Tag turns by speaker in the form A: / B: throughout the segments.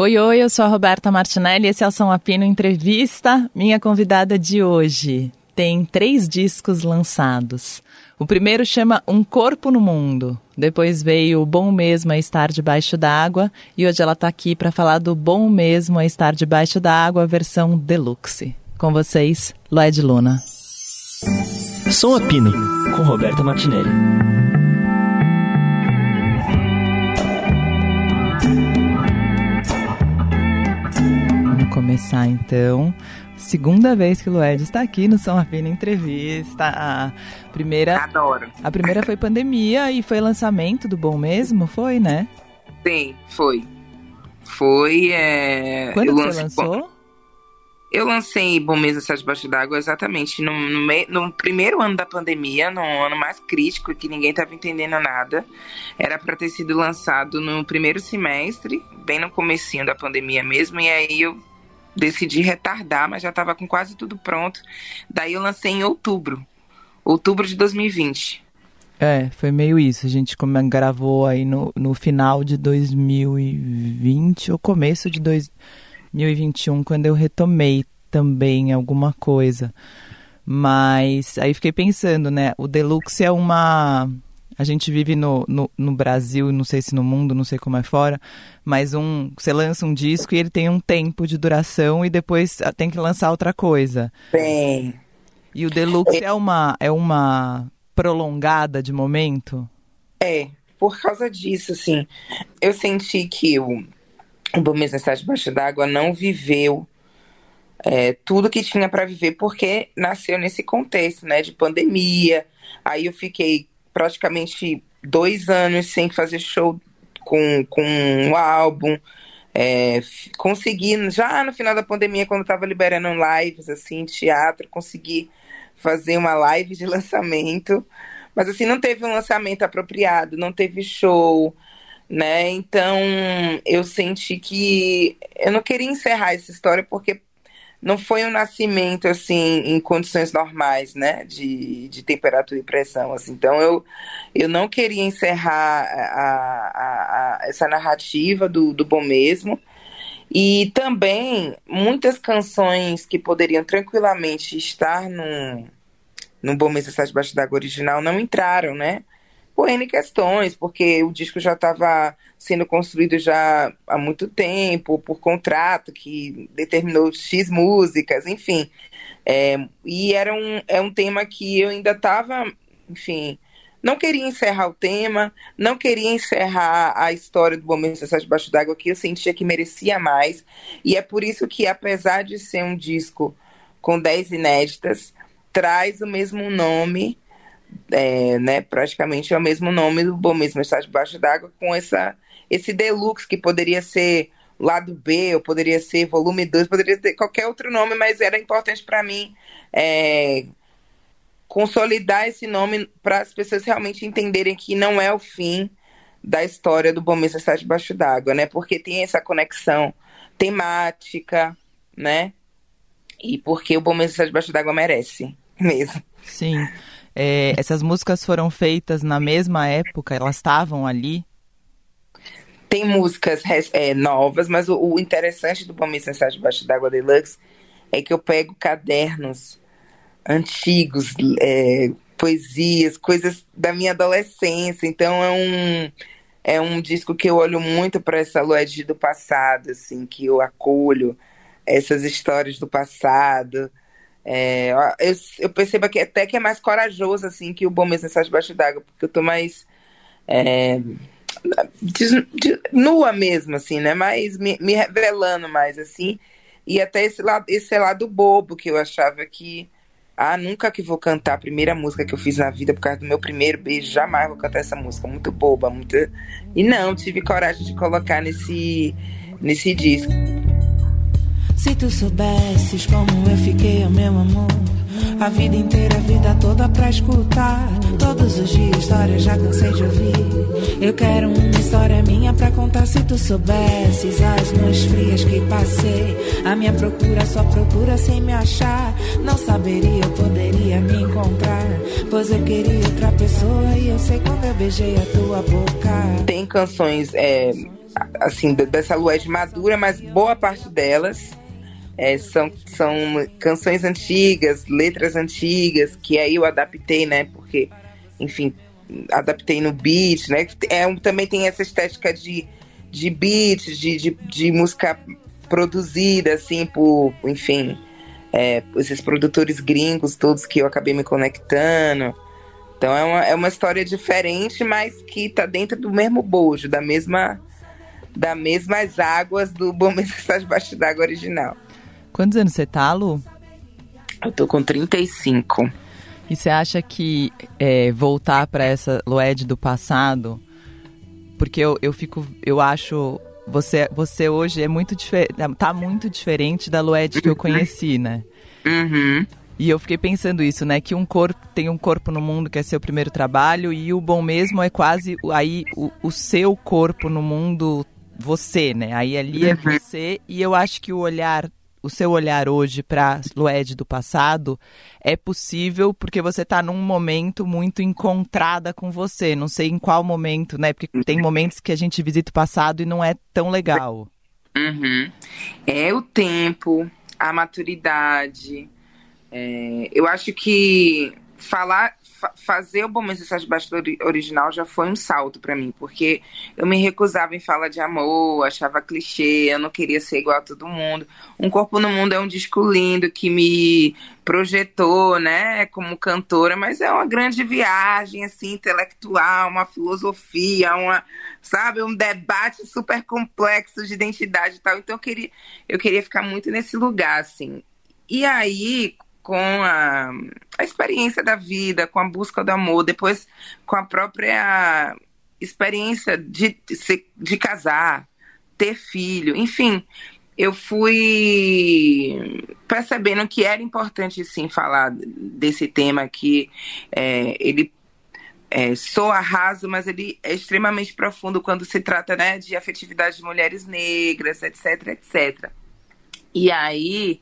A: Oi, oi, eu sou a Roberta Martinelli, esse é o São Apino Entrevista. Minha convidada de hoje tem três discos lançados. O primeiro chama Um Corpo no Mundo. Depois veio Bom Mesmo é Estar Debaixo d'Água. E hoje ela está aqui para falar do Bom Mesmo é Estar Debaixo d'Água, versão deluxe. Com vocês, Lloyd Luna.
B: Som Apino, com Roberta Martinelli.
A: Começar então. Segunda vez que o Lued está aqui no São Afina Entrevista. A primeira.
C: Adoro.
A: A primeira foi pandemia e foi lançamento do Bom Mesmo, foi, né?
C: Sim, foi. Foi. É...
A: Quando você lançou?
C: Eu lancei Bom Mesmo Está Debaixo d'Água exatamente no, no, no, primeiro ano da pandemia, no ano mais crítico, que ninguém estava entendendo nada. Era para ter sido lançado no primeiro semestre, bem no comecinho da pandemia mesmo, e aí eu decidi retardar, mas já estava com quase tudo pronto. Daí eu lancei em outubro, outubro de 2020.
A: É, foi meio isso. A gente gravou aí no, no final de 2020, ou começo de 2021, quando eu retomei também alguma coisa. Mas aí fiquei pensando, né? O Deluxe é uma a gente vive no, no, no, Brasil, não sei se no mundo, não sei como é fora, mas um, você lança um disco e ele tem um tempo de duração e depois ah, tem que lançar outra coisa.
C: Bem.
A: E o Deluxe é uma, é uma prolongada de momento?
C: É, por causa disso, assim, eu senti que o, o Bom Necessidade Debaixo d'Água não viveu é, tudo que tinha para viver, porque nasceu nesse contexto, né, de pandemia. Aí eu fiquei praticamente dois anos sem fazer show com, com um álbum. É, consegui, já no final da pandemia, quando estava liberando lives, assim, teatro, consegui fazer uma live de lançamento. Mas, assim, não teve um lançamento apropriado, não teve show, né? Então, eu senti que eu não queria encerrar essa história, porque não foi um nascimento assim em condições normais, né, de, de temperatura e pressão. Assim. Então eu, eu não queria encerrar a, a, a, essa narrativa do, do bom mesmo. E também muitas canções que poderiam tranquilamente estar no, no Bom Mês Está Debaixo d'Água original não entraram, né? Por N questões, porque o disco já estava sendo construído já há muito tempo, por contrato que determinou X músicas, enfim. É, e era um, é um tema que eu ainda estava, enfim, não queria encerrar o tema, não queria encerrar a história do Momento Sociedade Debaixo d'Água, que eu sentia que merecia mais. E é por isso que, apesar de ser um disco com 10 inéditas, traz o mesmo nome, é, né, praticamente é o mesmo nome do Bom Mesmo Está Debaixo d'Água, com essa esse deluxe que poderia ser lado B, ou poderia ser volume 2, poderia ter qualquer outro nome, mas era importante para mim é, consolidar esse nome para as pessoas realmente entenderem que não é o fim da história do Bom Mês Está Debaixo d'Água, né? Porque tem essa conexão temática, né? E porque o Bom Mês Está Debaixo d'Água merece mesmo.
A: Sim. É, essas músicas foram feitas na mesma época, elas estavam ali
C: tem músicas é, novas, mas o, o, interessante do Bom Mensagem Debaixo d'Água Deluxe é que eu pego cadernos antigos, é, poesias, coisas da minha adolescência. Então é um é um disco que eu olho muito para essa Lued do passado, assim, que eu acolho essas histórias do passado. É, eu, eu, percebo que até que é mais corajoso assim que o Bom Mensagem Debaixo d'Água, porque eu tô mais é, de, de, nua mesmo, assim, né? Mas me, me, revelando mais, assim. E até esse lado, esse lado bobo que eu achava que. Ah, nunca que vou cantar a primeira música que eu fiz na vida por causa do meu primeiro beijo. Jamais vou cantar essa música. Muito boba, muito. E não, tive coragem de colocar nesse, nesse disco.
D: Se tu soubesses como eu fiquei, meu amor. A vida inteira, a vida toda pra escutar. Todos os dias, história já cansei de ouvir. Eu quero uma história minha pra contar. Se tu soubesses as noites frias que passei. A minha procura, só procura sem me achar. Não saberia, eu poderia me encontrar. Pois eu queria outra pessoa e eu sei quando eu beijei a tua boca.
C: Tem canções, é assim, dessa Lued madura, mas boa parte delas é, são, são canções antigas, letras antigas, que aí eu adaptei, né? Porque, enfim, adaptei no beat, né? É, também tem essa estética de, de beat, de, de, de música produzida, assim, por, enfim, é, esses produtores gringos todos que eu acabei me conectando. Então é uma, é uma história diferente, mas que tá dentro do mesmo bojo, da mesma das mesmas águas do Bom Mensagem Baixo d'Água original.
A: Quantos anos você tá, Lu?
C: Eu tô com 35.
A: E você acha que é, voltar para essa Lued do passado, porque eu, eu fico, eu acho você, você hoje é muito diferente, tá muito diferente da Lued que eu uhum. conheci, né?
C: Uhum.
A: E eu fiquei pensando isso, né? Que um corpo tem um corpo no mundo que é seu primeiro trabalho e o bom mesmo é quase aí o, o seu corpo no mundo, você, né? Aí ali é uhum. você e eu acho que o olhar o seu olhar hoje para Lued do passado é possível porque você está num momento muito encontrada com você. Não sei em qual momento, né? Porque tem momentos que a gente visita o passado e não é tão legal.
C: Uhum. É o tempo, a maturidade. É, eu acho que falar fa fazer o Bom de Baixo original já foi um salto para mim, porque eu me recusava em falar de amor, achava clichê, eu não queria ser igual a todo mundo. Um Corpo no Mundo é um disco lindo que me projetou, né, como cantora, mas é uma grande viagem, assim, intelectual, uma filosofia, uma, sabe, um debate super complexo de identidade e tal. Então eu queria, eu queria ficar muito nesse lugar, assim. E aí, com a, a experiência da vida, com a busca do amor, depois com a própria experiência de, de, casar, ter filho, enfim, eu fui percebendo que era importante sim falar desse tema que é, ele é, soa raso, mas ele é extremamente profundo quando se trata né, de afetividade de mulheres negras, etc, etc. E aí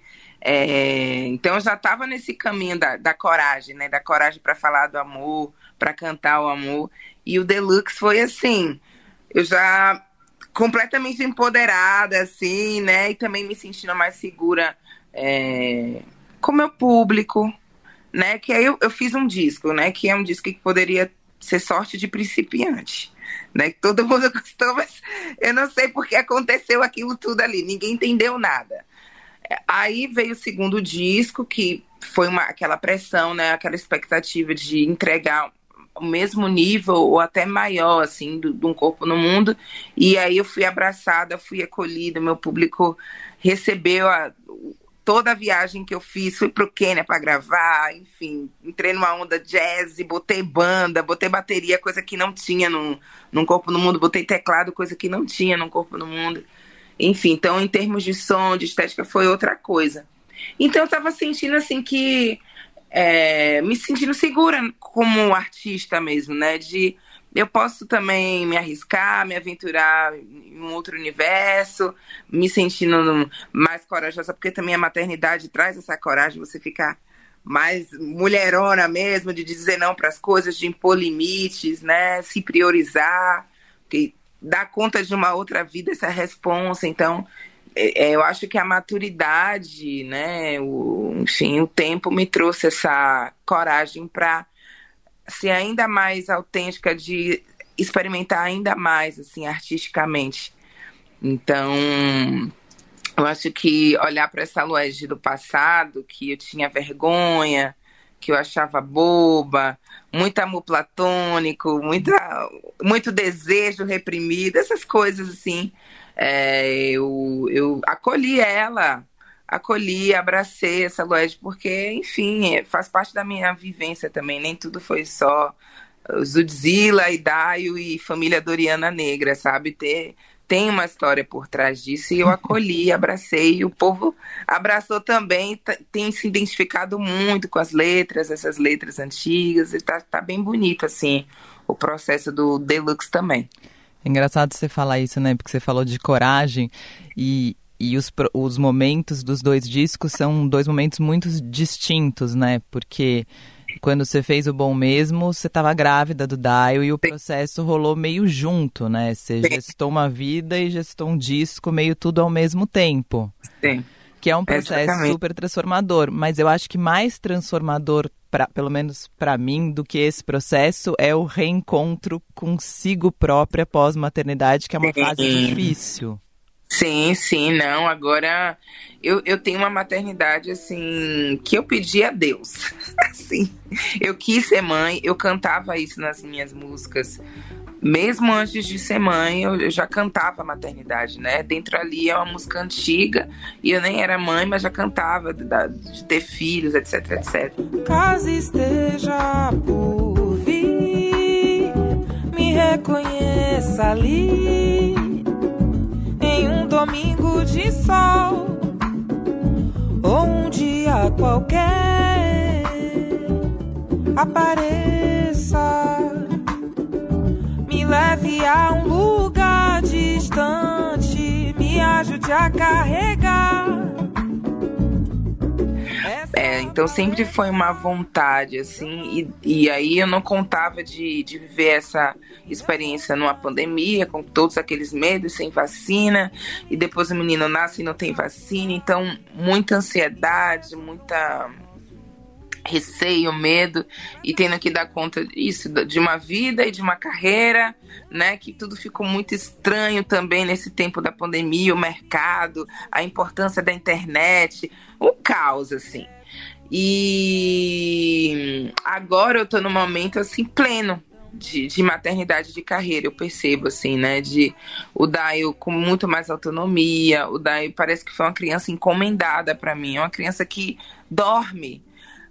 C: é, então eu já estava nesse caminho da, da, coragem, né? Da coragem para falar do amor, para cantar o amor. E o Deluxe foi assim, eu já completamente empoderada, assim, né? E também me sentindo mais segura é, com meu público, né? Que aí eu, eu fiz um disco, né? Que é um disco que poderia ser sorte de principiante. Né, todo mundo gostou, mas eu não sei porque aconteceu aquilo tudo ali. Ninguém entendeu nada. Aí veio o segundo disco, que foi uma, aquela pressão, né? Aquela expectativa de entregar o mesmo nível ou até maior, assim, de um corpo no mundo. E aí eu fui abraçada, fui acolhida, meu público recebeu a, toda a viagem que eu fiz, fui pro Quênia para gravar, enfim, entrei numa onda jazz, botei banda, botei bateria, coisa que não tinha num, num corpo no mundo, botei teclado, coisa que não tinha num corpo no mundo. Enfim, então em termos de som, de estética, foi outra coisa. Então eu estava sentindo assim que. É, me sentindo segura como artista mesmo, né? De eu posso também me arriscar, me aventurar em um outro universo, me sentindo mais corajosa, porque também a maternidade traz essa coragem, você ficar mais mulherona mesmo, de dizer não para as coisas, de impor limites, né? Se priorizar. Porque dar conta de uma outra vida, essa responsa. Então, é, é, eu acho que a maturidade, né, o, enfim, o tempo me trouxe essa coragem para ser ainda mais autêntica, de experimentar ainda mais, assim, artisticamente. Então, eu acho que olhar para essa Luege do passado, que eu tinha vergonha, que eu achava boba, muito amor platônico, muita, muito desejo reprimido, essas coisas assim. É, eu, eu acolhi ela, acolhi, abracei essa Lued, porque, enfim, é, faz parte da minha vivência também. Nem tudo foi só Zudzilla, Idaio e família Doriana Negra, sabe? Ter tem uma história por trás disso e eu acolhi, abracei, e o povo abraçou também, tem se identificado muito com as letras, essas letras antigas, e tá, tá bem bonito, assim, o processo do Deluxe também.
A: É engraçado você falar isso, né, porque você falou de coragem e, e os, os momentos dos dois discos são dois momentos muito distintos, né, porque quando você fez o Bom Mesmo, você estava grávida do Daio e o processo rolou meio junto, né? Você Sim. gestou uma vida e gestou um disco meio tudo ao mesmo tempo.
C: Sim.
A: Que é um processo super transformador. Mas eu acho que mais transformador, pra, pelo menos para mim, do que esse processo é o reencontro consigo própria pós-maternidade, que é uma Sim. fase difícil.
C: Sim, sim, não. Agora eu, eu tenho uma maternidade assim que eu pedi a Deus. assim, eu quis ser mãe, eu cantava isso nas minhas músicas. Mesmo antes de ser mãe, eu, já cantava maternidade, né? Dentro ali é uma música antiga e eu nem era mãe, mas já cantava de, de ter filhos, etc, etc.
D: Caso esteja por vir, me reconheça ali domingo de sol ou um dia qualquer apareça, me leve a um lugar distante, me ajude a carregar
C: é, então sempre foi uma vontade, assim, e, e aí eu não contava de, de viver essa experiência numa pandemia, com todos aqueles medos, sem vacina, e depois o menino nasce e não tem vacina, então muita ansiedade, muita receio, medo e tendo que dar conta disso, de uma vida e de uma carreira, né? Que tudo ficou muito estranho também nesse tempo da pandemia, o mercado, a importância da internet, o caos, assim. E agora eu tô num momento assim pleno de, de, maternidade de carreira, eu percebo, assim, né? De o Daio com muito mais autonomia. O Daio parece que foi uma criança encomendada para mim, é uma criança que dorme.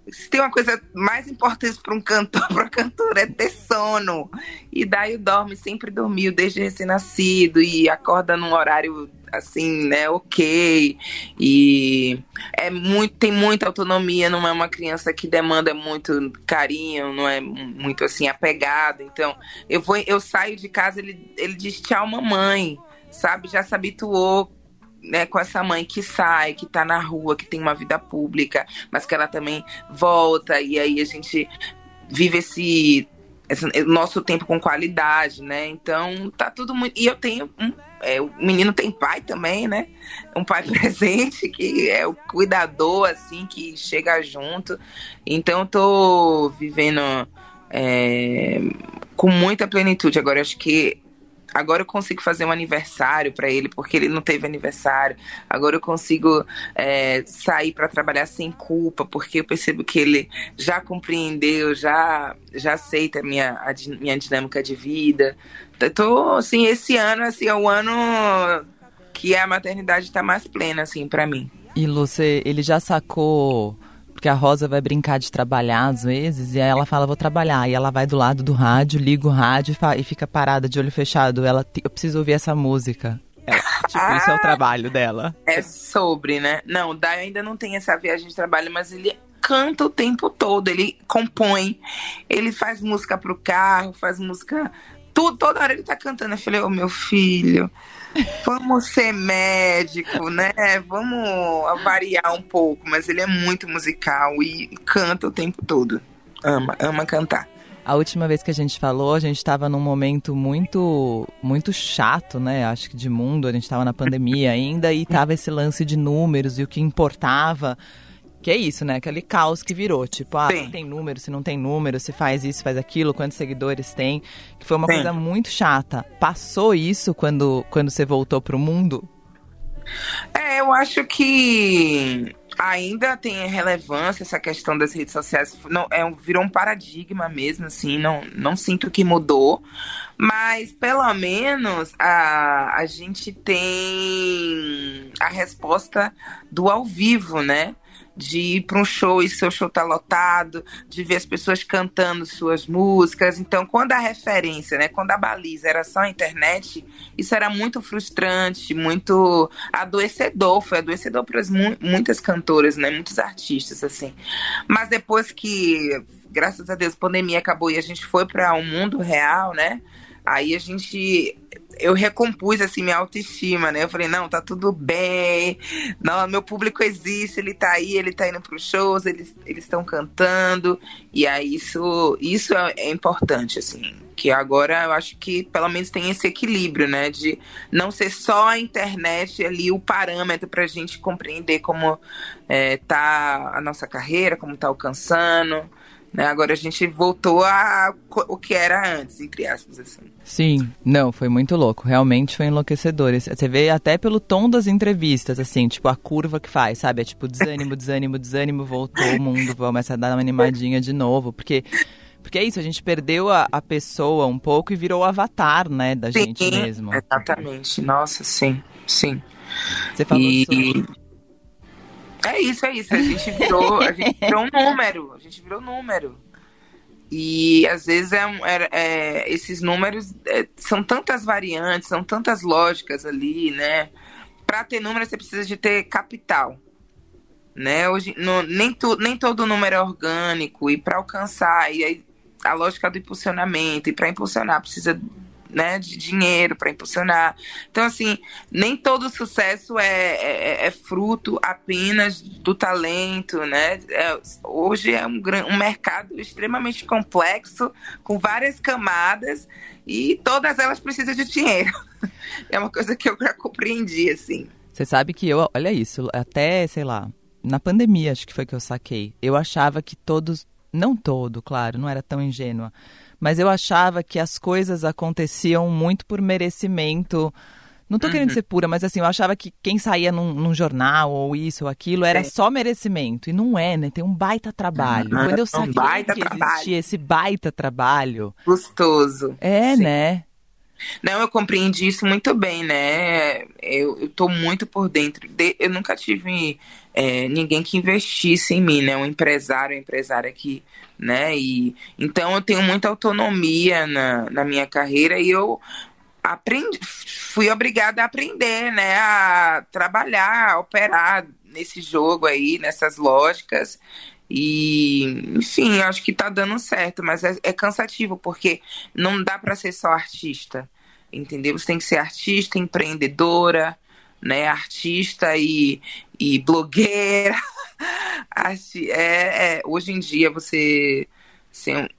C: Se tem uma coisa mais importante para um cantor, para cantor, é ter sono. E Daio dorme, sempre dormiu desde recém-nascido e acorda num horário assim, né, ok. E é muito, tem muita autonomia, não é uma criança que demanda muito carinho, não é muito assim apegado. Então, eu vou, eu saio de casa, ele, ele diz tchau, mamãe, sabe? Já se habituou né, com essa mãe que sai, que tá na rua, que tem uma vida pública, mas que ela também volta, e aí a gente vive esse, esse nosso tempo com qualidade, né? Então tá tudo muito. E eu tenho um é, o menino tem pai também, né? Um pai presente que é o cuidador, assim, que chega junto. Então eu tô vivendo é, com muita plenitude. Agora, acho que Agora eu consigo fazer um aniversário para ele, porque ele não teve aniversário. Agora eu consigo é, sair para trabalhar sem culpa, porque eu percebo que ele já compreendeu, já, já aceita a minha, a minha dinâmica de vida. Tô, assim, esse ano assim, é o ano que a maternidade está mais plena, assim, para mim.
A: E Lúcia, ele já sacou porque a Rosa vai brincar de trabalhar às vezes, e aí ela fala, vou trabalhar. E ela vai do lado do rádio, liga o rádio e, fica parada de olho fechado. Ela, eu preciso ouvir essa música. Ela, tipo, ah, isso é o trabalho dela.
C: É sobre, né? Não, o Dai ainda não tem essa viagem de trabalho, mas ele canta o tempo todo, ele compõe, ele faz música pro carro, faz música. Tudo, toda hora ele tá cantando. Eu falei, ô oh, meu filho, Vamos ser médico, né? Vamos variar um pouco, mas ele é muito musical e canta o tempo todo. Ama, ama cantar.
A: A última vez que a gente falou, a gente estava num momento muito muito chato, né? Acho que de mundo, a gente estava na pandemia ainda e tava esse lance de números e o que importava que é isso, né? Aquele caos que virou. Tipo, ah, se tem número, se não tem número, se faz isso, faz aquilo, quantos seguidores tem. Que foi uma Sim. coisa muito chata. Passou isso quando, quando você voltou pro mundo?
C: É, eu acho que ainda tem relevância essa questão das redes sociais. Não, é, virou um paradigma mesmo, assim. Não, não sinto que mudou. Mas pelo menos a, a gente tem a resposta do ao vivo, né? De ir para um show e seu show tá lotado, de ver as pessoas cantando suas músicas. Então, quando a referência, né, quando a baliza era só a internet, isso era muito frustrante, muito adoecedor, foi adoecedor para muitas cantoras, né, muitos artistas assim. Mas depois que, graças a Deus, a pandemia acabou e a gente foi para um mundo real, né? Aí a gente eu recompus assim minha autoestima, né? Eu falei, não, tá tudo bem. Não, meu público existe, ele tá aí, ele tá indo pros shows, eles estão cantando. E aí isso isso é, é, importante assim, que agora eu acho que pelo menos tem esse equilíbrio, né, de não ser só a internet ali o parâmetro pra gente compreender como é, tá a nossa carreira, como tá alcançando. Né? Agora a gente voltou a o que era antes, entre aspas, assim.
A: Sim, não, foi muito louco. Realmente foi enlouquecedor. Você vê até pelo tom das entrevistas, assim, tipo, a curva que faz, sabe? É tipo desânimo, desânimo, desânimo, voltou o mundo, começa a dar uma animadinha de novo. Porque porque é isso, a gente perdeu a, a pessoa um pouco e virou o avatar, né, da sim, gente mesmo.
C: Exatamente. Nossa, sim, sim.
A: Você falou e... sobre
C: é isso, é isso. A gente virou, a gente virou um número. A gente virou número. E às vezes é, é, é esses números é, são tantas variantes, são tantas lógicas ali, né? Para ter número você precisa de ter capital, né? Hoje no, nem, tu, nem todo número é orgânico e para alcançar e aí, a lógica do impulsionamento e para impulsionar precisa né, de dinheiro para impulsionar. Então, assim, nem todo sucesso é, é, é, fruto apenas do talento, né? É, hoje é um, um mercado extremamente complexo, com várias camadas, e todas elas precisam de dinheiro. É uma coisa que eu já compreendi, assim.
A: Você sabe que eu, olha isso, até, sei lá, na pandemia acho que foi que eu saquei. Eu achava que todos, não todo, claro, não era tão ingênua, mas eu achava que as coisas aconteciam muito por merecimento. Não tô uhum. querendo ser pura, mas assim, eu achava que quem saía num, num jornal ou isso ou aquilo era é. só merecimento. E não é, né? Tem um baita trabalho. Uhum. Quando eu saquei um baita que trabalho. existia esse baita trabalho.
C: Gostoso.
A: É, Sim. né?
C: Não, eu compreendi isso muito bem, né? Eu, eu tô muito por dentro. De, eu nunca tive é, ninguém que investisse em mim, né? Um empresário, uma empresária que, né? E, então eu tenho muita autonomia na, na minha carreira e eu aprendi, fui obrigada a aprender, né? A trabalhar, a operar nesse jogo aí, nessas lógicas. E, enfim, acho que tá dando certo, mas é, é cansativo, porque não dá para ser só artista, entendeu? Você tem que ser artista, empreendedora, né? Artista e, e blogueira. é, é, hoje em dia você ser,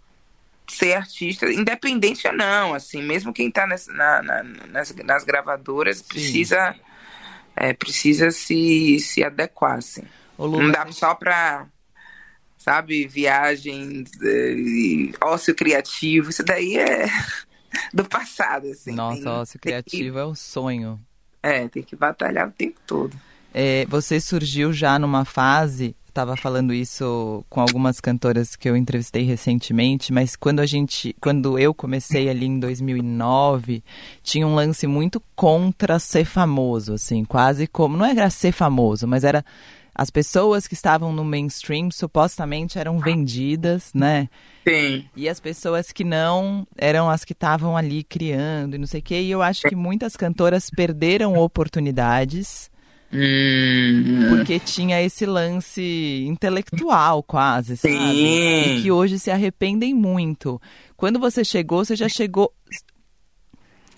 C: ser artista, independente ou não, assim, mesmo quem está na, na, nas, nas gravadoras precisa, é, precisa se, se adequar, assim. Lu, não dá só para sabe, viagens, é, ócio criativo, isso daí é do passado, assim.
A: Nossa, tem, ócio criativo que, é o sonho.
C: É, tem que batalhar o tempo todo.
A: É, você surgiu já numa fase, estava falando isso com algumas cantoras que eu entrevistei recentemente, mas quando a gente, quando eu comecei ali em 2009, tinha um lance muito contra ser famoso, assim, quase como, não era ser famoso, mas era as pessoas que estavam no mainstream supostamente eram vendidas, né?
C: Sim.
A: E as pessoas que não eram as que estavam ali criando e não sei o quê. E eu acho que muitas cantoras perderam oportunidades.
C: Hum.
A: Porque tinha esse lance intelectual, quase, sabe? Sim. E que hoje se arrependem muito. Quando você chegou, você já chegou.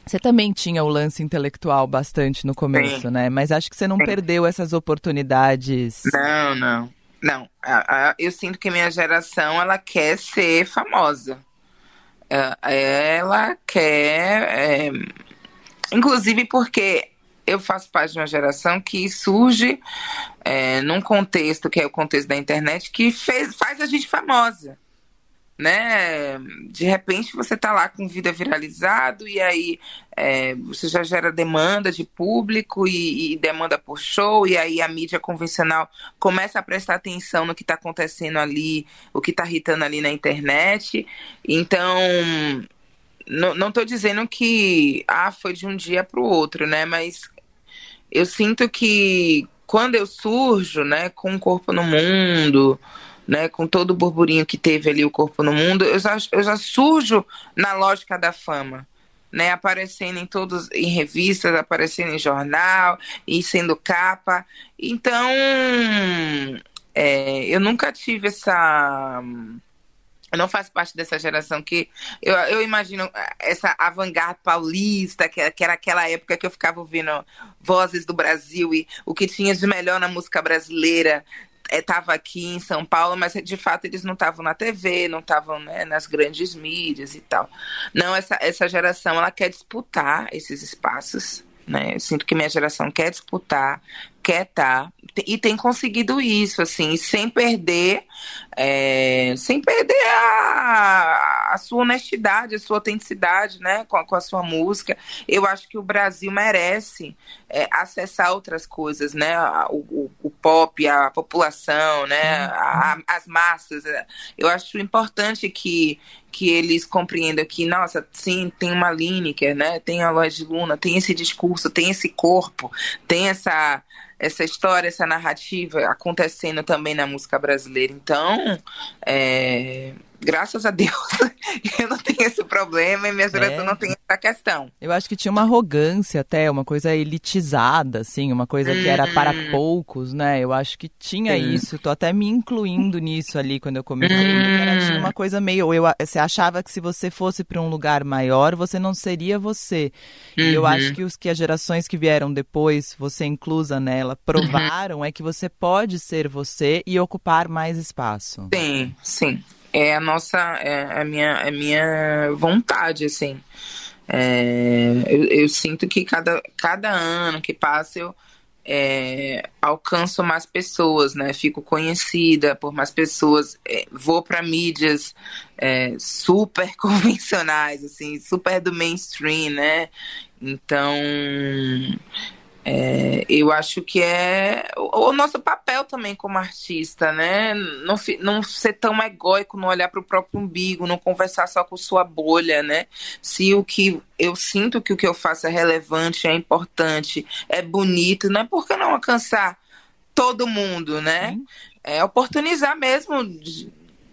A: Você também tinha o lance intelectual bastante no começo, Sim. né? Mas acho que você não Sim. perdeu essas oportunidades.
C: Não, não. Não. Eu sinto que minha geração, ela quer ser famosa. É, ela quer... É... Inclusive porque eu faço parte de uma geração que surge é, num contexto, que é o contexto da internet, que fez, faz a gente famosa né? De repente você tá lá com vida viralizado e aí é, você já gera demanda de público e, e, demanda por show e aí a mídia convencional começa a prestar atenção no que está acontecendo ali, o que está irritando ali na internet. Então não estou dizendo que ah foi de um dia para o outro, né? Mas eu sinto que quando eu surjo, né, com o corpo no mundo né, com todo o burburinho que teve ali o corpo no mundo, eu já, eu já surjo na lógica da fama. Né, aparecendo em todos em revistas, aparecendo em jornal e sendo capa. Então, é, eu nunca tive essa eu não faço parte dessa geração que eu, eu imagino essa avant-garde paulista, que, que, era aquela época que eu ficava ouvindo vozes do Brasil e o que tinha de melhor na música brasileira estava é, aqui em São Paulo, mas de fato eles não estavam na TV, não estavam né, nas grandes mídias e tal. Não, essa, essa geração ela quer disputar esses espaços. Né? Eu sinto que minha geração quer disputar, quer estar tá, e tem conseguido isso, assim, sem perder, é, sem perder a, a, sua honestidade, a sua autenticidade, né, com a, com a sua música. Eu acho que o Brasil merece é, acessar outras coisas, né, o, o, o pop, a população, né, a, as massas. Eu acho importante que que eles compreendam que, nossa, sim, tem uma Lineker, né, tem a Lloyd Luna, tem esse discurso, tem esse corpo, tem essa essa história, essa narrativa acontecendo também na música brasileira. Então, é, graças a Deus, eu não tenho esse problema e minha geração é. não tem essa questão.
A: Eu acho que tinha uma arrogância até, uma coisa elitizada, assim, uma coisa que era para uhum. poucos, né? Eu acho que tinha Sim. isso. Tô até me incluindo nisso ali quando eu comecei. Era, tinha uma coisa meio. Eu, você achava que se você fosse para um lugar maior, você não seria você. Uhum. E eu acho uhum. que os que as gerações que vieram depois, você inclusa nela, provaram uhum. é que você pode ser você e ocupar mais espaço.
C: Sim, sim é a nossa, é a minha, a minha vontade, assim. É, eu, eu, sinto que cada, cada ano que passa eu é, alcanço mais pessoas, né? Fico conhecida por mais pessoas, é, vou para mídias é, super convencionais, assim, super do mainstream, né? Então é, eu acho que é o, o, nosso papel também como artista, né? Não, não ser tão egóico, não olhar para o próprio umbigo, não conversar só com sua bolha, né? Se o que eu sinto que o que eu faço é relevante, é importante, é bonito, não é porque não alcançar todo mundo, né? É oportunizar mesmo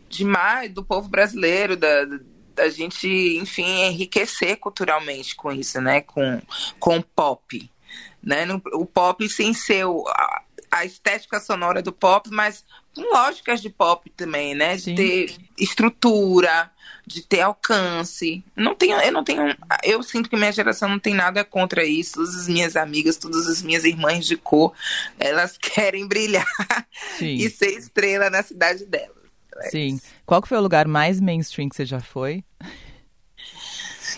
C: demais do povo brasileiro, da, da gente, enfim, enriquecer culturalmente com isso, né? Com, com pop né? O pop sem ser a, a, estética sonora do pop, mas com lógicas de pop também, né? De Sim. ter estrutura, de ter alcance. Não tenho, eu não tenho, eu sinto que minha geração não tem nada contra isso. Todas as minhas amigas, todas as minhas irmãs de cor, elas querem brilhar Sim. e ser estrela na cidade delas.
A: Sim. Qual que foi o lugar mais mainstream que você já foi?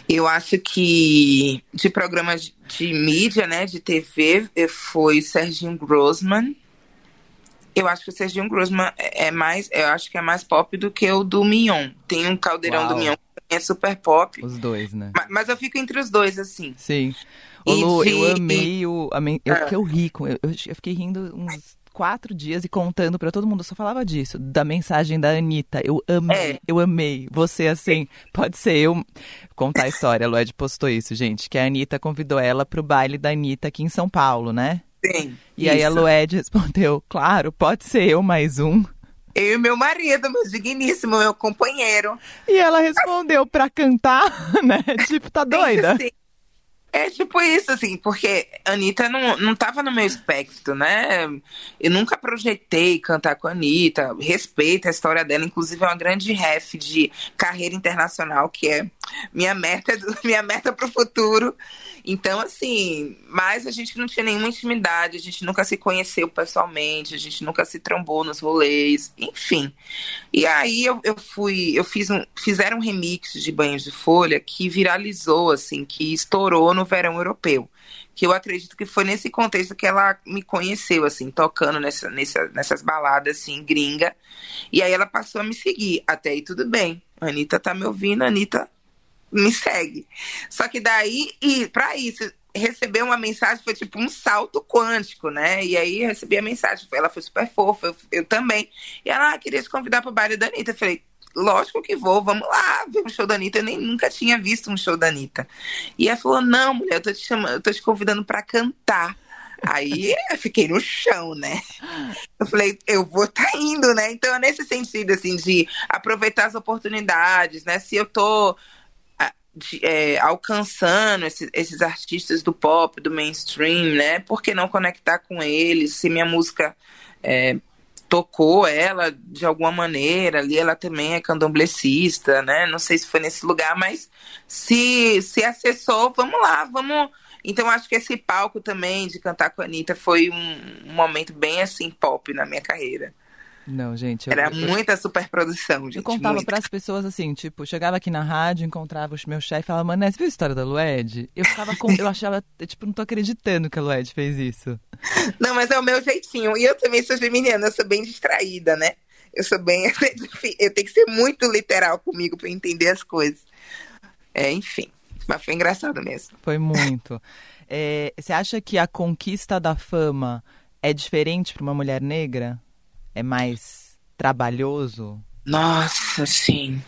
C: Eu acho que de programas de mídia, né, de TV, foi Serginho Grossman. Eu acho que o Serginho Grossman é, é mais, eu acho que é mais pop do que o do Mignon. Tem um caldeirão Uau. do Mignon que é super pop.
A: Os dois, né?
C: Mas, mas, eu fico entre os dois, assim.
A: Sim. Ô, Lu, de... eu amei o. Eu, ah. eu ri com. Eu, eu fiquei rindo uns quatro dias e contando para todo mundo, eu só falava disso, da mensagem da Anitta. Eu amei, é. eu amei. Você, assim, pode ser eu contar a história. A Lued postou isso, gente, que a Anitta convidou ela pro baile da Anitta aqui em São Paulo, né?
C: Sim.
A: E isso. aí a Lued respondeu, claro, pode ser eu mais um.
C: Eu e meu marido, meu digníssimo, meu companheiro.
A: E ela respondeu pra cantar, né? Tipo, tá doida? Sim.
C: É tipo isso, assim, porque a Anitta não, não tava no meu espectro, né? Eu nunca projetei cantar com a Anitta, respeito a história dela, inclusive é uma grande ref de carreira internacional, que é minha meta, minha meta pro futuro. Então, assim, mas a gente não tinha nenhuma intimidade, a gente nunca se conheceu pessoalmente, a gente nunca se trombou nos rolês, enfim. E aí eu, eu fui, eu fiz um, fizeram um remix de Banhos de Folha que viralizou, assim, que estourou no verão europeu. Que eu acredito que foi nesse contexto que ela me conheceu, assim, tocando nessa, nessa, nessas baladas, assim, gringa. E aí ela passou a me seguir. Até aí tudo bem. A Anitta tá me ouvindo, a Anitta me segue. Só que daí, e para isso, receber uma mensagem foi tipo um salto quântico, né? E aí recebi a mensagem, ela foi super fofa, eu, eu também. E ela ah, queria te convidar para o baile da Anitta. Eu falei, lógico que vou, vamos lá ver um show da Anitta. Eu nem nunca tinha visto um show da Anitta. E ela falou: não, mulher, eu tô te chamando, eu tô te convidando para cantar. Aí eu fiquei no chão, né? Eu falei, eu vou tá indo, né? Então, é nesse sentido, assim, de aproveitar as oportunidades, né? Se eu tô de, é, alcançando esse, esses artistas do pop, do mainstream, né? Por que não conectar com eles? Se minha música é, tocou ela de alguma maneira ali, ela também é candomblessista, né? Não sei se foi nesse lugar, mas se, se acessou, vamos lá, vamos. Então acho que esse palco também de cantar com a Anitta foi um, um momento bem assim pop na minha carreira.
A: Não, gente. Eu,
C: Era
A: eu,
C: muita superprodução, gente.
A: Eu contava
C: muita.
A: pras pessoas assim, tipo, chegava aqui na rádio, encontrava o meu chefe e falava, mano, você viu a história da Lued? Eu ficava com. eu achava, tipo, não tô acreditando que a Lued fez isso.
C: Não, mas é o meu jeitinho. E eu também sou geminiana, eu sou bem distraída, né? Eu sou bem. Eu tenho que ser muito literal comigo pra entender as coisas. É, enfim. Mas foi engraçado mesmo.
A: Foi muito. É, você acha que a conquista da fama é diferente para uma mulher negra? É mais trabalhoso?
C: Nossa, sim.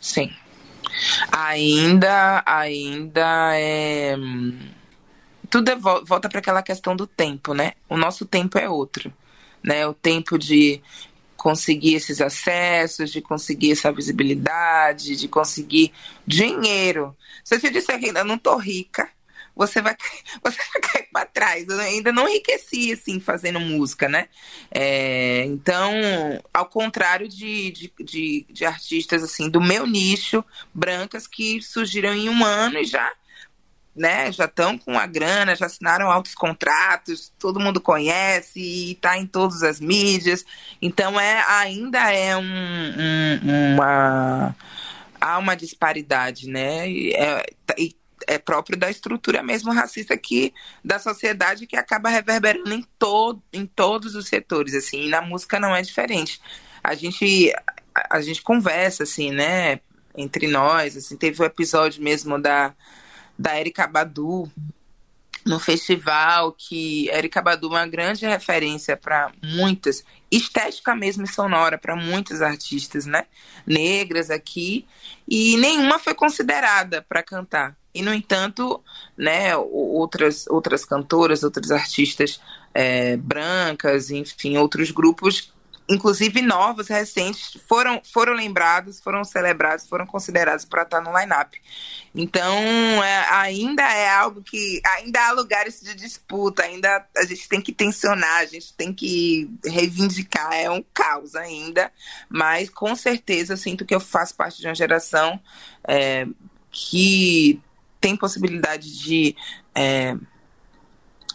C: Sim. Ainda, ainda é. Tudo é, volta para aquela questão do tempo, né? O nosso tempo é outro, né? O tempo de conseguir esses acessos, de conseguir essa visibilidade, de conseguir dinheiro. Se eu te disser que ainda não tô rica, você vai, você vai cair para trás. Eu ainda não enriqueci, assim, fazendo música, né? É, então, ao contrário de, de, de, de, artistas, assim, do meu nicho, brancas, que surgiram em um ano e já, né, já estão com a grana, já assinaram altos contratos, todo mundo conhece e está em todas as mídias. Então, é, ainda é um, um, uma... Há uma disparidade, né? E, é, e é próprio da estrutura mesmo racista que da sociedade que acaba reverberando em todo em todos os setores assim e na música não é diferente. A gente a, a gente conversa assim né entre nós assim teve o um episódio mesmo da da Erika Badu no festival que Erika Badu é uma grande referência para muitas estética mesmo e sonora para muitos artistas né negras aqui e nenhuma foi considerada para cantar e, no entanto, né, outras, outras cantoras, outros artistas é, brancas, enfim, outros grupos, inclusive novos, recentes, foram, foram lembrados, foram celebrados, foram considerados para estar no line-up. Então, é, ainda é algo que. Ainda há lugares de disputa, ainda a gente tem que tensionar, a gente tem que reivindicar. É um caos ainda, mas com certeza sinto que eu faço parte de uma geração é, que tem possibilidade de, é,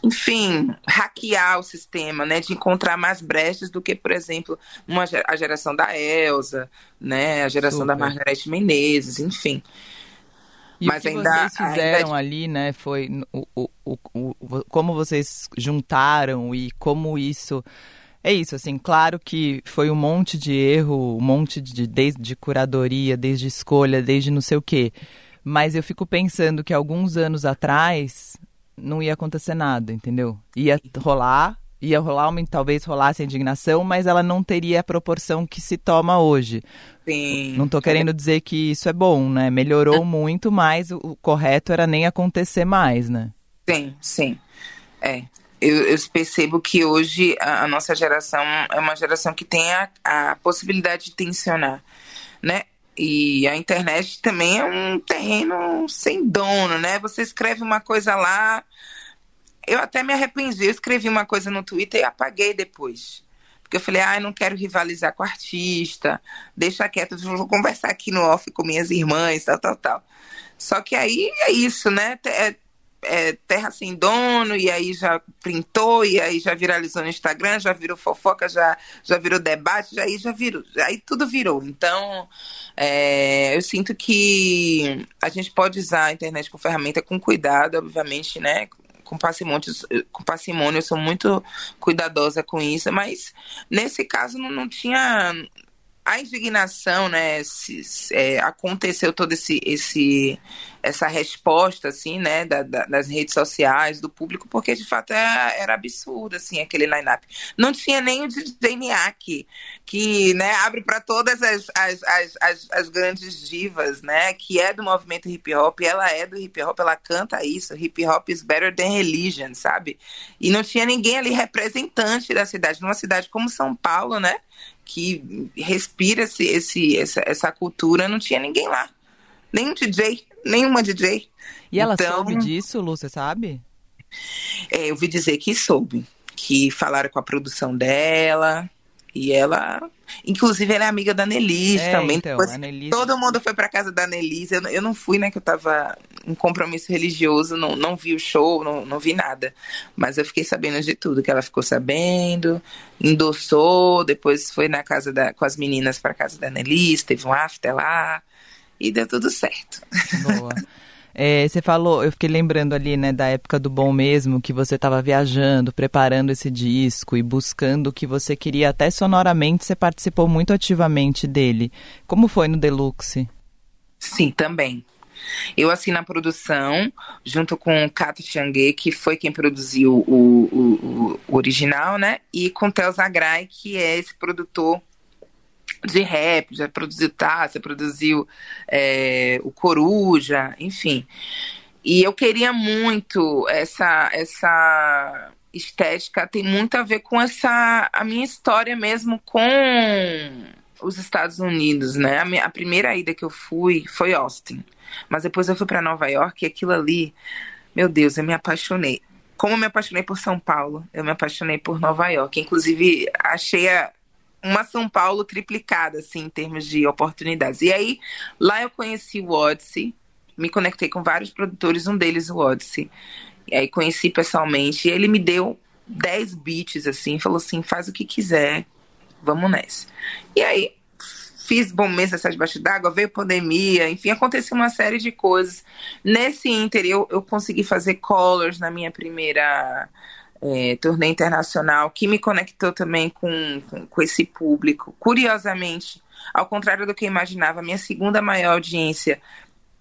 C: enfim, hackear o sistema, né, de encontrar mais brechas do que, por exemplo, uma, a geração da Elsa, né, a geração Super. da Margareth Menezes, enfim.
A: E Mas o que ainda, vocês fizeram ainda... ali, né, foi o, o, o, o, como vocês juntaram e como isso... É isso, assim, claro que foi um monte de erro, um monte de desde curadoria, desde escolha, desde não sei o quê. Mas eu fico pensando que alguns anos atrás não ia acontecer nada, entendeu? Ia rolar, ia rolar, talvez rolasse a indignação, mas ela não teria a proporção que se toma hoje.
C: Sim.
A: Não estou querendo dizer que isso é bom, né? Melhorou muito, mas o, o correto era nem acontecer mais, né?
C: Sim, sim. É, eu, eu, percebo que hoje a, a, nossa geração é uma geração que tem a, a possibilidade de tensionar, né? E a internet também é um terreno sem dono, né? Você escreve uma coisa lá. Eu até me arrependi. Eu escrevi uma coisa no Twitter e apaguei depois. Porque eu falei, ah, não quero rivalizar com artista, deixa quieto, vou conversar aqui no off com minhas irmãs, tal, tal, tal. Só que aí é isso, né? É, é, terra sem dono, e aí já printou, e aí já viralizou no Instagram, já virou fofoca, já, já virou debate, já, aí já virou, aí tudo virou. Então, é, eu sinto que a gente pode usar a internet como ferramenta com cuidado, obviamente, né? Com parcimônia, com eu sou muito cuidadosa com isso, mas nesse caso não, não tinha a indignação, né, se, é, aconteceu todo esse, esse essa resposta, assim, né, da, da, das redes sociais, do público, porque de fato era, era absurdo, assim, aquele line-up. Não tinha nem o DJ que, né, abre para todas as, as, as, as, grandes divas, né, que é do movimento hip hop, ela é do hip hop, ela canta isso, hip hop is better than religion, sabe? E não tinha ninguém ali representante da cidade, numa cidade como São Paulo, né, que respira esse, esse, essa, essa cultura, não tinha ninguém lá. Nem um DJ, nenhuma DJ.
A: E ela então, soube disso, Lu, você sabe?
C: É, eu ouvi dizer que soube. Que falaram com a produção dela, E ela, inclusive, ela é amiga da Nelis
A: É,
C: também.
A: então,
C: Todo mundo foi pra casa da Nelis. Eu, eu não fui, né? Que eu tava em compromisso religioso, não, não vi o show, não, não vi nada. Mas eu fiquei sabendo de tudo, que ela ficou sabendo, endossou, depois foi na casa da, com as meninas pra casa da Nelis, teve um after lá, e deu tudo certo.
A: Boa. É, você falou, eu fiquei lembrando ali, né, da época do Bom Mesmo, que você estava viajando, preparando esse disco e buscando o que você queria, até sonoramente você participou muito ativamente dele. Como foi no Deluxe?
C: Sim, também. Eu assino a produção junto com Cato Tiangue, que foi quem produziu o, o, o original, né? E com Theo Zagrai, que é esse produtor de rap, já produziu Taça, produziu é, o Coruja, enfim. E eu queria muito essa essa estética, tem muito a ver com essa a minha história mesmo com os Estados Unidos, né? A, minha, a primeira ida que eu fui foi Austin, mas depois eu fui para Nova York e aquilo ali, meu Deus, eu me apaixonei. Como eu me apaixonei por São Paulo, eu me apaixonei por Nova York. Inclusive, achei a, uma São Paulo triplicada, assim, em termos de oportunidades. E aí, lá eu conheci o Odyssey, me conectei com vários produtores, um deles o Odyssey. E aí conheci pessoalmente, e ele me deu 10 beats, assim, falou assim, faz o que quiser, vamos nessa. E aí, fiz bom mês essa debaixo d'água, veio pandemia, enfim, aconteceu uma série de coisas. Nesse ínter, eu, eu consegui fazer colors na minha primeira é, internacional, que me conectou também com, com, com esse público. Curiosamente, ao contrário do que eu imaginava, minha segunda maior audiência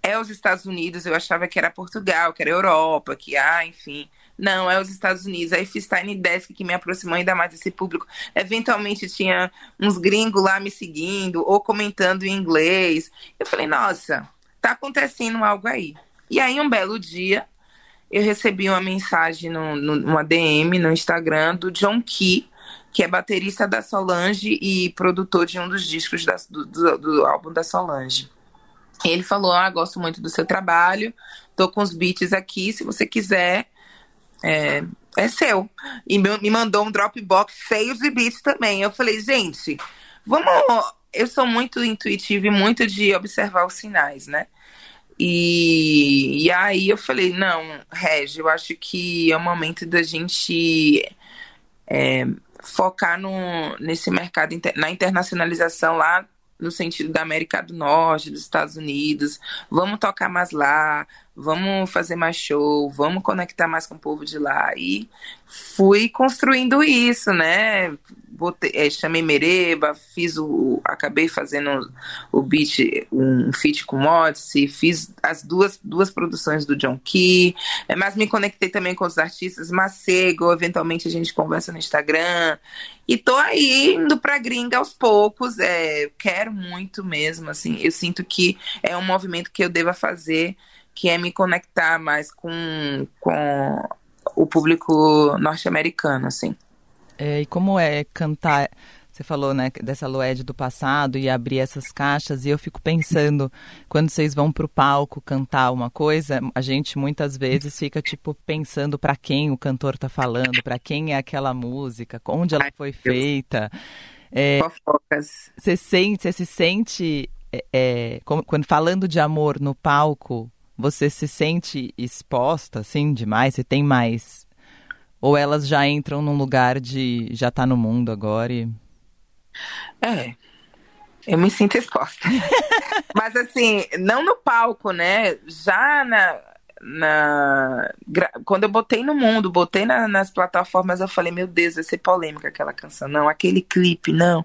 C: é os Estados Unidos. Eu achava que era Portugal, que era Europa, que, ah, enfim. Não, é os Estados Unidos. Aí fiz Tiny Desk, que me aproximou ainda mais desse público. Eventualmente tinha uns gringos lá me seguindo ou comentando em inglês. Eu falei, nossa, tá acontecendo algo aí. E aí, um belo dia, eu recebi uma mensagem, no, no, uma DM no Instagram do John Key, que é baterista da Solange e produtor de um dos discos da, do, do, do, álbum da Solange. Ele falou: Ah, gosto muito do seu trabalho, tô com os beats aqui, se você quiser, é, é seu. E me mandou um Dropbox cheio de beats também. Eu falei: Gente, vamos. Eu sou muito intuitiva e muito de observar os sinais, né? E, e aí eu falei, não, Regi, eu acho que é o momento da gente é, focar no, nesse mercado, na internacionalização lá no sentido da América do Norte, dos Estados Unidos. Vamos tocar mais lá, vamos fazer mais show, vamos conectar mais com o povo de lá. E fui construindo isso, né? Botei, é, chamei Mereba, fiz o. Acabei fazendo o beat, um feat com Odyssey, fiz as duas, duas produções do John Key, é, mas me conectei também com os artistas Macego, eventualmente a gente conversa no Instagram. E tô aí indo pra gringa aos poucos, é, quero muito mesmo, assim, eu sinto que é um movimento que eu deva fazer, que é me conectar mais com, com o público norte-americano, assim.
A: É, e como é cantar? Você falou, né, dessa Loed do passado e abrir essas caixas, e eu fico pensando, quando vocês vão pro palco cantar uma coisa, a gente muitas vezes fica, tipo, pensando para quem o cantor tá falando, para quem é aquela música, onde ela foi feita.
C: É, Fofocas.
A: Você sente, você se sente, é, é, quando falando de amor no palco, você se sente exposta, assim, demais? Você tem mais ou elas já entram num lugar de já tá no mundo agora e...
C: É, eu me sinto exposta. Mas assim, não no palco, né? Já na, na quando eu botei no mundo, botei na, nas plataformas, eu falei, meu Deus, vai ser polêmica aquela canção, não, aquele clipe, não.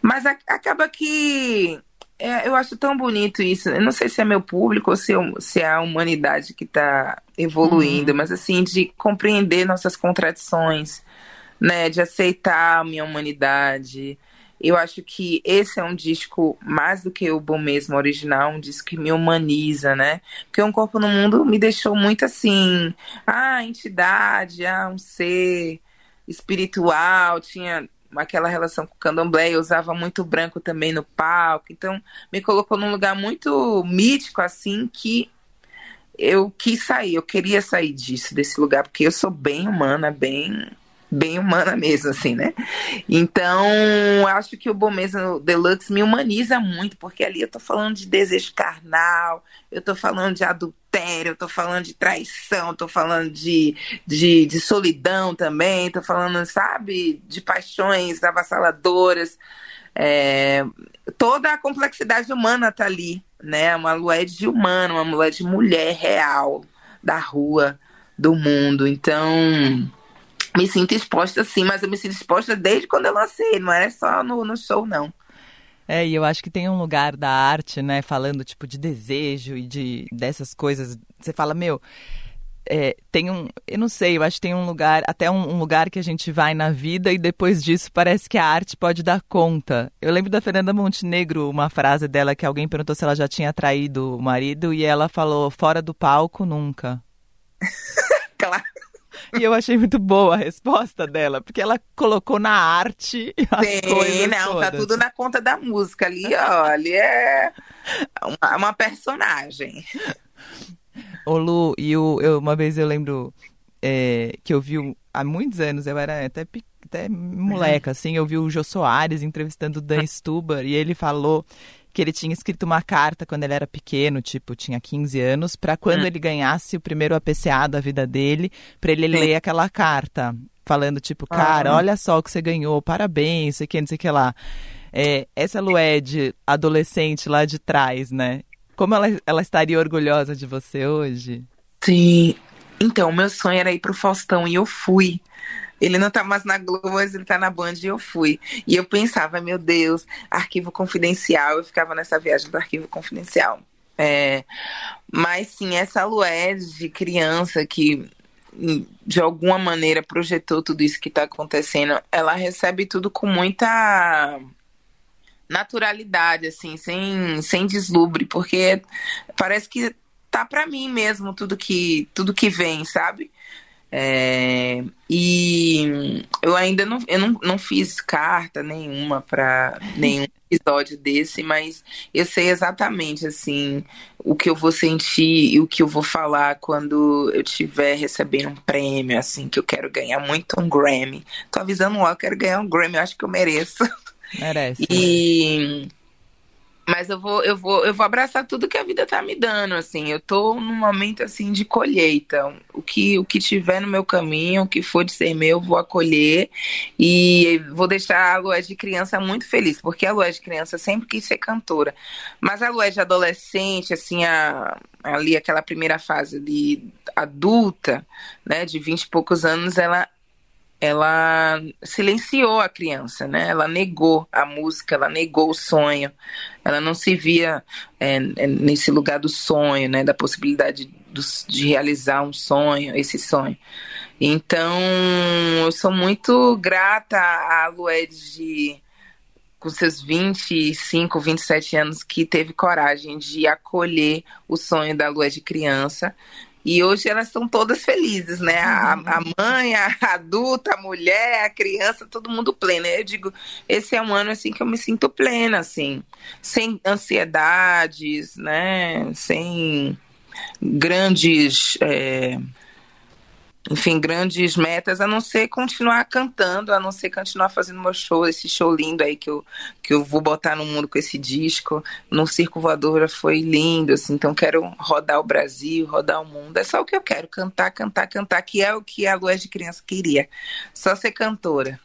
C: Mas a, acaba que é, eu acho tão bonito isso. Eu não sei se é meu público ou se, eu, se é a humanidade que está evoluindo, uhum. mas assim, de compreender nossas contradições, né? De aceitar a minha humanidade. Eu acho que esse é um disco, mais do que o bom mesmo original, um disco que me humaniza, né? Porque Um Corpo no Mundo me deixou muito assim, ah, entidade, ah, um ser espiritual, tinha aquela relação com o candomblé, eu usava muito branco também no palco, então me colocou num lugar muito mítico, assim, que eu quis sair, eu queria sair disso, desse lugar, porque eu sou bem humana, bem bem humana mesmo, assim, né? Então, acho que o Bom Mesmo Deluxe me humaniza muito, porque ali eu tô falando de desejo carnal, eu tô falando de adultério, tô falando de traição, tô falando de, de, de solidão também, tô falando, sabe, de paixões avassaladoras. É, toda a complexidade humana tá ali, né? Uma lued de humano, uma lued de mulher real, da rua, do mundo. Então, me sinto exposta sim, mas eu me sinto exposta desde quando eu lancei, não é só no, no show, não.
A: É, e eu acho que tem um lugar da arte, né, falando tipo de desejo e de dessas coisas. Você fala, meu, é, tem um, eu não sei, eu acho que tem um lugar, até um, um, lugar que a gente vai na vida e depois disso parece que a arte pode dar conta. Eu lembro da Fernanda Montenegro, uma frase dela que alguém perguntou se ela já tinha traído o marido e ela falou: fora do palco, nunca. E eu achei muito boa a resposta dela, porque ela colocou na arte as Sim, coisas
C: não, tá
A: todas.
C: tá tudo na conta da música ali, ó, ali é uma, uma personagem.
A: Ô Lu, e eu, eu, uma vez eu lembro é, que eu vi há muitos anos, eu era até, até moleca, assim, eu vi o Jô Soares entrevistando o Dan Stuber e ele falou que ele tinha escrito uma carta quando ele era pequeno, tipo, tinha 15 anos, para quando hum. ele ganhasse o primeiro APCA da vida dele, para ele ler aquela carta, falando tipo, cara, ah. olha só o que você ganhou, parabéns, sei que, não sei o que lá. É, essa Lued, adolescente lá de trás, né? Como ela, ela estaria orgulhosa de você hoje?
C: Sim. Então, meu sonho era ir pro Faustão e eu fui. Ele não tá mais na Globo, mas ele tá na Band e eu fui. E eu pensava, meu Deus, arquivo confidencial. Eu ficava nessa viagem do arquivo confidencial. É, mas sim, essa Lued de criança que de alguma maneira projetou tudo isso que está acontecendo, ela recebe tudo com muita naturalidade, assim, sem, sem deslumbre, porque parece que tá para mim mesmo tudo que tudo que vem, sabe? É, e eu ainda não, eu não, não fiz carta nenhuma para nenhum episódio desse, mas eu sei exatamente assim o que eu vou sentir e o que eu vou falar quando eu estiver recebendo um prêmio, assim, que eu quero ganhar muito um Grammy. Tô avisando lá, eu quero ganhar um Grammy, eu acho que eu mereço.
A: Merece.
C: E mas eu vou, eu vou, eu vou abraçar tudo que a vida tá me dando, assim. Eu tô num momento assim de colheita. O que, o que tiver no meu caminho, o que for de ser meu, eu vou acolher e vou deixar a Lué de criança muito feliz, porque a Lué de criança sempre quis ser cantora. Mas a Lué de adolescente, assim, a, ali aquela primeira fase de adulta, né, de vinte e poucos anos, ela ela silenciou a criança, né? Ela negou a música, ela negou o sonho. Ela não se via é, é nesse lugar do sonho, né? Da possibilidade do, de realizar um sonho, esse sonho. Então, eu sou muito grata à Lued com seus 25, 27 anos, que teve coragem de acolher o sonho da Lua de criança e hoje elas estão todas felizes, né? A, uhum. a mãe, a adulta, a mulher, a criança, todo mundo pleno. Eu digo, esse é um ano assim que eu me sinto plena, assim, sem ansiedades, né? Sem grandes. É enfim, grandes metas, a não ser continuar cantando, a não ser continuar fazendo meu show, esse show lindo aí que eu, que eu vou botar no mundo com esse disco. No Circo Voadora foi lindo, assim, então quero rodar o Brasil, rodar o mundo. É só o que eu quero, cantar, cantar, cantar, que é o que a Lua de Criança queria. Só ser cantora.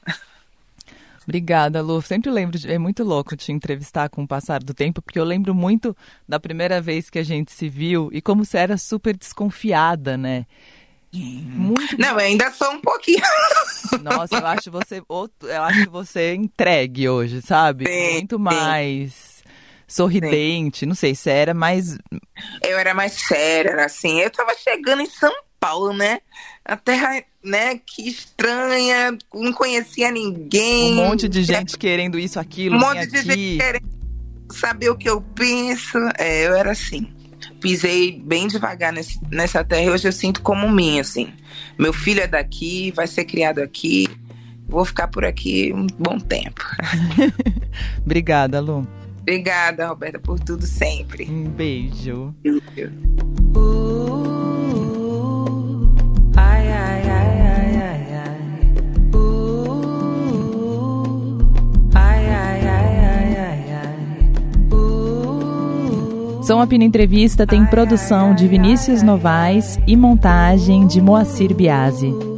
A: Obrigada, Lu. Sempre lembro, de, é muito louco te entrevistar com o passar do tempo, porque eu lembro muito da primeira vez que a gente se viu e como você era super desconfiada, né?
C: Muito Não, ainda sou um pouquinho.
A: Nossa, eu acho você eu acho você entregue hoje, sabe? Sim, Muito mais sim. sorridente, sim. não sei, se era mais
C: Eu era mais séria, assim. Eu tava chegando em São Paulo, né? A terra, né, que estranha, não conhecia ninguém.
A: Um monte de gente querendo isso, aquilo,
C: Um monte
A: de
C: aqui. gente querendo saber o que eu penso. É, eu era assim pisei bem devagar nesse, nessa terra e hoje eu sinto como minha, assim. Meu filho é daqui, vai ser criado aqui, vou ficar por aqui um bom tempo.
A: Obrigada, Lu.
C: Obrigada, Roberta, por tudo sempre.
A: Um beijo.
C: beijo.
D: Som Pina Entrevista tem produção de Vinícius Novaes e montagem de Moacir Biasi.